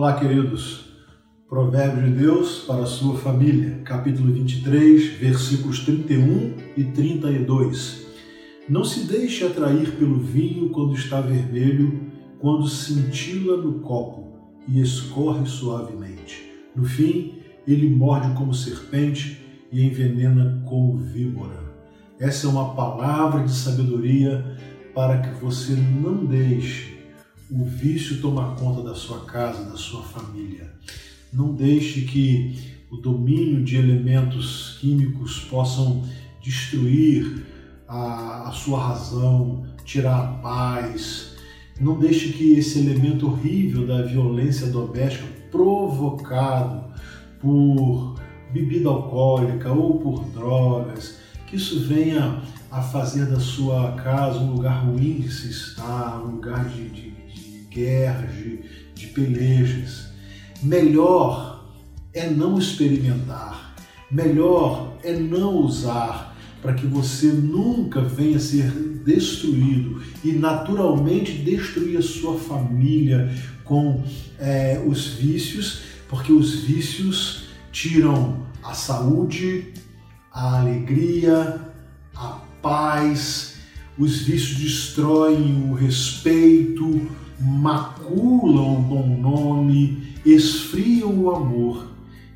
Olá, queridos. Provérbio de Deus para a sua família, capítulo 23, versículos 31 e 32. Não se deixe atrair pelo vinho quando está vermelho, quando cintila no copo e escorre suavemente. No fim, ele morde como serpente e envenena como víbora. Essa é uma palavra de sabedoria para que você não deixe o vício tomar conta da sua casa, da sua família. Não deixe que o domínio de elementos químicos possam destruir a, a sua razão, tirar a paz. Não deixe que esse elemento horrível da violência doméstica provocado por bebida alcoólica ou por drogas, que isso venha a fazer da sua casa um lugar ruim de se estar, um lugar de, de, de guerras, de, de pelejas. Melhor é não experimentar, melhor é não usar, para que você nunca venha a ser destruído e naturalmente destruir a sua família com é, os vícios, porque os vícios tiram a saúde, a alegria, a paz, os vícios destroem o respeito, maculam o bom nome, esfriam o amor.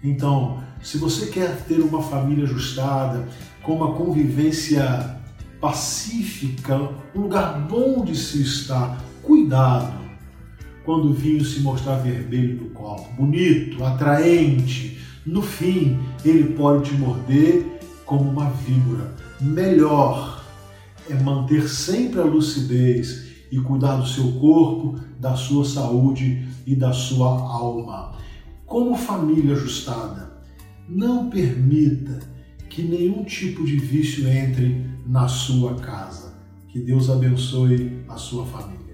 Então, se você quer ter uma família ajustada, com uma convivência pacífica, um lugar bom de se estar, cuidado quando o vinho se mostrar vermelho no copo, bonito, atraente, no fim ele pode te morder como uma víbora. Melhor é manter sempre a lucidez e cuidar do seu corpo, da sua saúde e da sua alma. Como família ajustada, não permita que nenhum tipo de vício entre na sua casa. Que Deus abençoe a sua família.